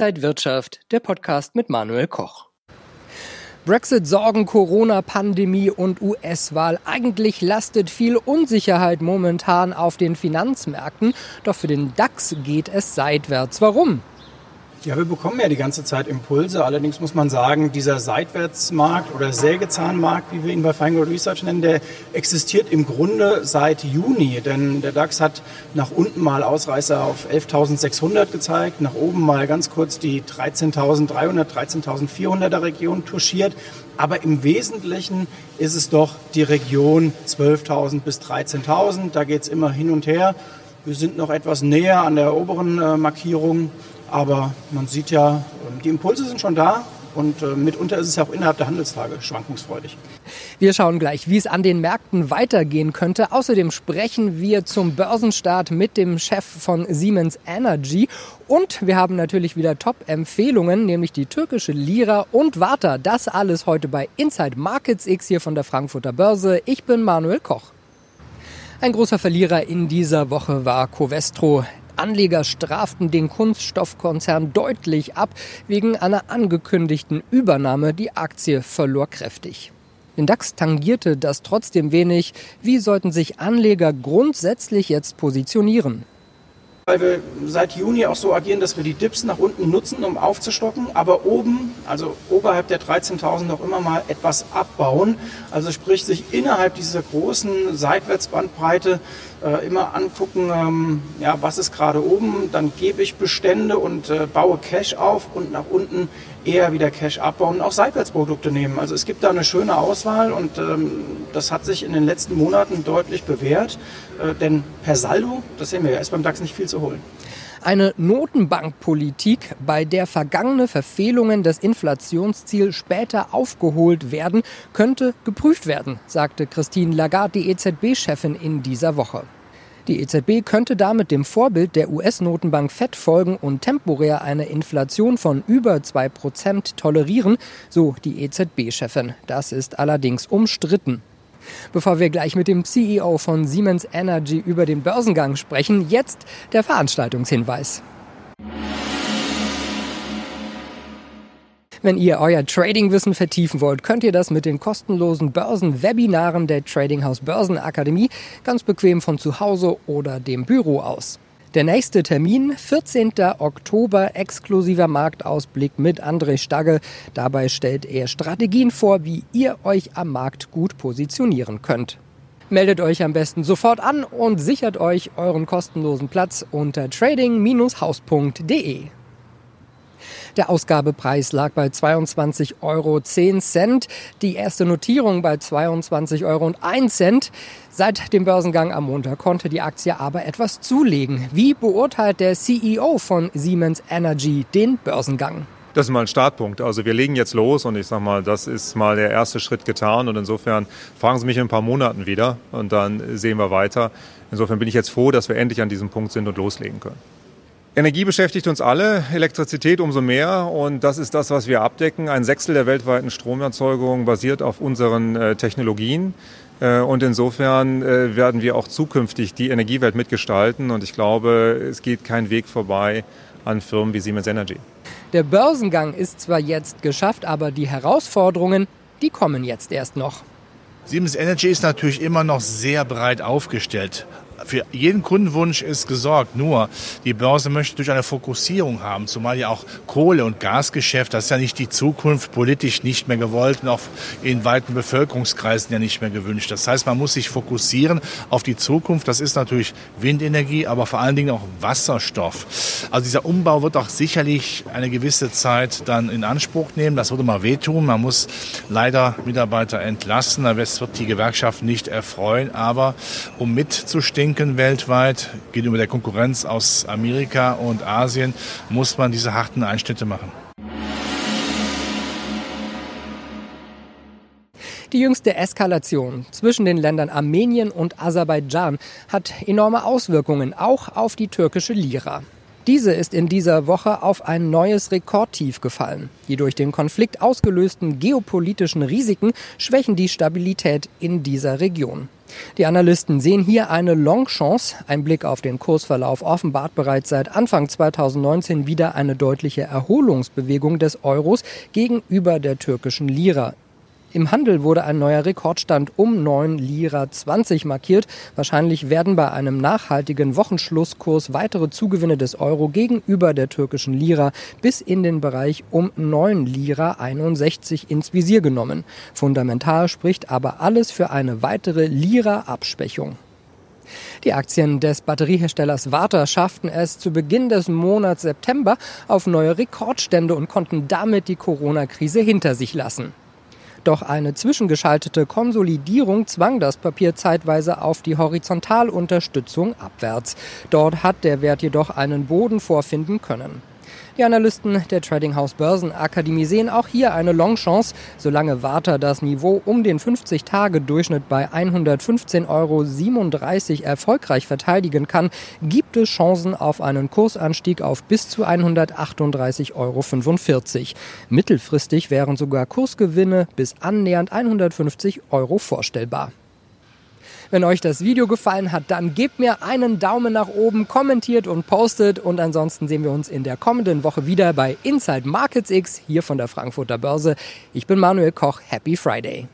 Inside Wirtschaft, der Podcast mit Manuel Koch. Brexit, Sorgen, Corona, Pandemie und US-Wahl. Eigentlich lastet viel Unsicherheit momentan auf den Finanzmärkten. Doch für den DAX geht es seitwärts. Warum? Ja, wir bekommen ja die ganze Zeit Impulse. Allerdings muss man sagen, dieser Seitwärtsmarkt oder Sägezahnmarkt, wie wir ihn bei Feingold Research nennen, der existiert im Grunde seit Juni. Denn der DAX hat nach unten mal Ausreißer auf 11.600 gezeigt, nach oben mal ganz kurz die 13.300, 13.400er Region touchiert. Aber im Wesentlichen ist es doch die Region 12.000 bis 13.000. Da geht es immer hin und her. Wir sind noch etwas näher an der oberen äh, Markierung. Aber man sieht ja, ähm, die Impulse sind schon da. Und äh, mitunter ist es ja auch innerhalb der Handelstage schwankungsfreudig. Wir schauen gleich, wie es an den Märkten weitergehen könnte. Außerdem sprechen wir zum Börsenstart mit dem Chef von Siemens Energy. Und wir haben natürlich wieder Top-Empfehlungen, nämlich die türkische Lira und Warta. Das alles heute bei Inside Markets X hier von der Frankfurter Börse. Ich bin Manuel Koch. Ein großer Verlierer in dieser Woche war Covestro. Anleger straften den Kunststoffkonzern deutlich ab. Wegen einer angekündigten Übernahme die Aktie verlor kräftig. Den DAX tangierte das trotzdem wenig. Wie sollten sich Anleger grundsätzlich jetzt positionieren? Weil wir seit Juni auch so agieren, dass wir die Dips nach unten nutzen, um aufzustocken, aber oben, also oberhalb der 13.000 noch immer mal etwas abbauen. Also sprich, sich innerhalb dieser großen Seitwärtsbandbreite äh, immer angucken, ähm, ja, was ist gerade oben, dann gebe ich Bestände und äh, baue Cash auf und nach unten eher wieder Cash abbauen und auch Seitwärtsprodukte nehmen. Also es gibt da eine schöne Auswahl und ähm, das hat sich in den letzten Monaten deutlich bewährt, äh, denn per Saldo, das sehen wir ja, ist beim DAX nicht viel zu holen. Eine Notenbankpolitik, bei der vergangene Verfehlungen des Inflationsziels später aufgeholt werden, könnte geprüft werden, sagte Christine Lagarde, die EZB-Chefin in dieser Woche. Die EZB könnte damit dem Vorbild der US-Notenbank Fed folgen und temporär eine Inflation von über 2% tolerieren, so die EZB-Chefin. Das ist allerdings umstritten. Bevor wir gleich mit dem CEO von Siemens Energy über den Börsengang sprechen, jetzt der Veranstaltungshinweis. Wenn ihr euer Trading-Wissen vertiefen wollt, könnt ihr das mit den kostenlosen Börsen-Webinaren der Trading House Börsenakademie ganz bequem von zu Hause oder dem Büro aus. Der nächste Termin, 14. Oktober, exklusiver Marktausblick mit André Stagge. Dabei stellt er Strategien vor, wie ihr euch am Markt gut positionieren könnt. Meldet euch am besten sofort an und sichert euch euren kostenlosen Platz unter trading-haus.de. Der Ausgabepreis lag bei 22,10 Euro. Die erste Notierung bei 22,01 Euro. Seit dem Börsengang am Montag konnte die Aktie aber etwas zulegen. Wie beurteilt der CEO von Siemens Energy den Börsengang? Das ist mal ein Startpunkt. Also wir legen jetzt los und ich sage mal, das ist mal der erste Schritt getan und insofern fragen Sie mich in ein paar Monaten wieder und dann sehen wir weiter. Insofern bin ich jetzt froh, dass wir endlich an diesem Punkt sind und loslegen können. Energie beschäftigt uns alle, Elektrizität umso mehr und das ist das, was wir abdecken. Ein Sechstel der weltweiten Stromerzeugung basiert auf unseren äh, Technologien äh, und insofern äh, werden wir auch zukünftig die Energiewelt mitgestalten und ich glaube, es geht kein Weg vorbei an Firmen wie Siemens Energy. Der Börsengang ist zwar jetzt geschafft, aber die Herausforderungen, die kommen jetzt erst noch. Siemens Energy ist natürlich immer noch sehr breit aufgestellt für jeden Kundenwunsch ist gesorgt. Nur die Börse möchte durch eine Fokussierung haben, zumal ja auch Kohle- und Gasgeschäft, das ist ja nicht die Zukunft, politisch nicht mehr gewollt und auch in weiten Bevölkerungskreisen ja nicht mehr gewünscht. Das heißt, man muss sich fokussieren auf die Zukunft. Das ist natürlich Windenergie, aber vor allen Dingen auch Wasserstoff. Also dieser Umbau wird auch sicherlich eine gewisse Zeit dann in Anspruch nehmen. Das würde mal wehtun. Man muss leider Mitarbeiter entlassen. Das wird die Gewerkschaft nicht erfreuen. Aber um mitzustinken, denken weltweit gegenüber der Konkurrenz aus Amerika und Asien, muss man diese harten Einschnitte machen. Die jüngste Eskalation zwischen den Ländern Armenien und Aserbaidschan hat enorme Auswirkungen auch auf die türkische Lira. Diese ist in dieser Woche auf ein neues Rekordtief gefallen. Die durch den Konflikt ausgelösten geopolitischen Risiken schwächen die Stabilität in dieser Region. Die Analysten sehen hier eine Long-Chance. Ein Blick auf den Kursverlauf offenbart bereits seit Anfang 2019 wieder eine deutliche Erholungsbewegung des Euros gegenüber der türkischen Lira. Im Handel wurde ein neuer Rekordstand um 9 Lira 20 markiert. Wahrscheinlich werden bei einem nachhaltigen Wochenschlusskurs weitere Zugewinne des Euro gegenüber der türkischen Lira bis in den Bereich um 9 Lira 61 ins Visier genommen. Fundamental spricht aber alles für eine weitere Lira-Abschwächung. Die Aktien des Batterieherstellers Warta schafften es zu Beginn des Monats September auf neue Rekordstände und konnten damit die Corona-Krise hinter sich lassen. Doch eine zwischengeschaltete Konsolidierung zwang das Papier zeitweise auf die Horizontalunterstützung abwärts. Dort hat der Wert jedoch einen Boden vorfinden können. Die Analysten der Trading House Börsenakademie sehen auch hier eine Longchance. Solange Warta das Niveau um den 50-Tage-Durchschnitt bei 115,37 Euro erfolgreich verteidigen kann, gibt es Chancen auf einen Kursanstieg auf bis zu 138,45 Euro. Mittelfristig wären sogar Kursgewinne bis annähernd 150 Euro vorstellbar. Wenn euch das Video gefallen hat, dann gebt mir einen Daumen nach oben, kommentiert und postet. Und ansonsten sehen wir uns in der kommenden Woche wieder bei Inside Markets X hier von der Frankfurter Börse. Ich bin Manuel Koch. Happy Friday.